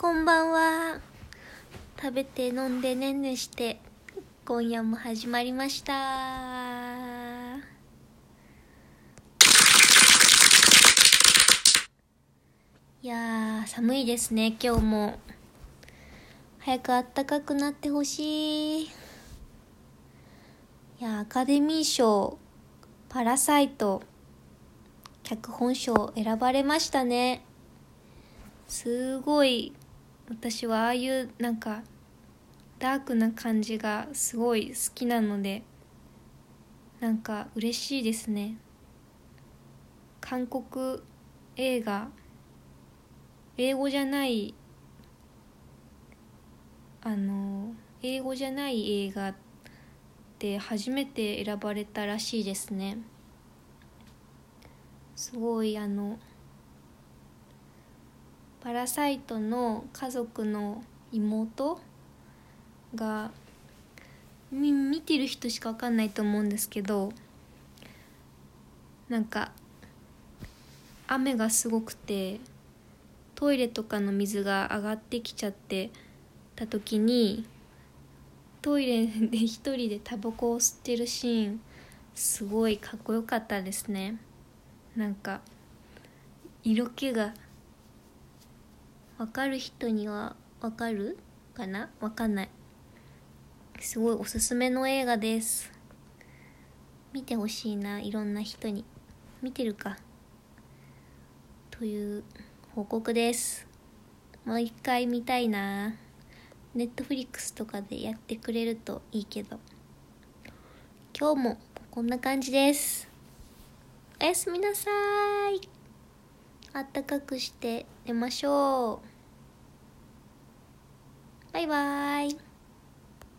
こんばんは。食べて飲んでねんねして、今夜も始まりました。いやー、寒いですね、今日も。早くあったかくなってほしい。いや、アカデミー賞、パラサイト、脚本賞選ばれましたね。すごい私はああいうなんかダークな感じがすごい好きなのでなんか嬉しいですね。韓国映画英語じゃないあの英語じゃない映画で初めて選ばれたらしいですね。すごいあのパラサイトの家族の妹が見てる人しか分かんないと思うんですけどなんか雨がすごくてトイレとかの水が上がってきちゃってた時にトイレで一人でタバコを吸ってるシーンすごいかっこよかったですね。なんか色気がわかる人にはわかるかな？わかんない。すごいおすすめの映画です。見てほしいないろんな人に。見てるか。という報告です。もう一回見たいな。ネットフリックスとかでやってくれるといいけど。今日もこんな感じです。おやすみなさい。あったかくして寝ましょう。バイバーイ。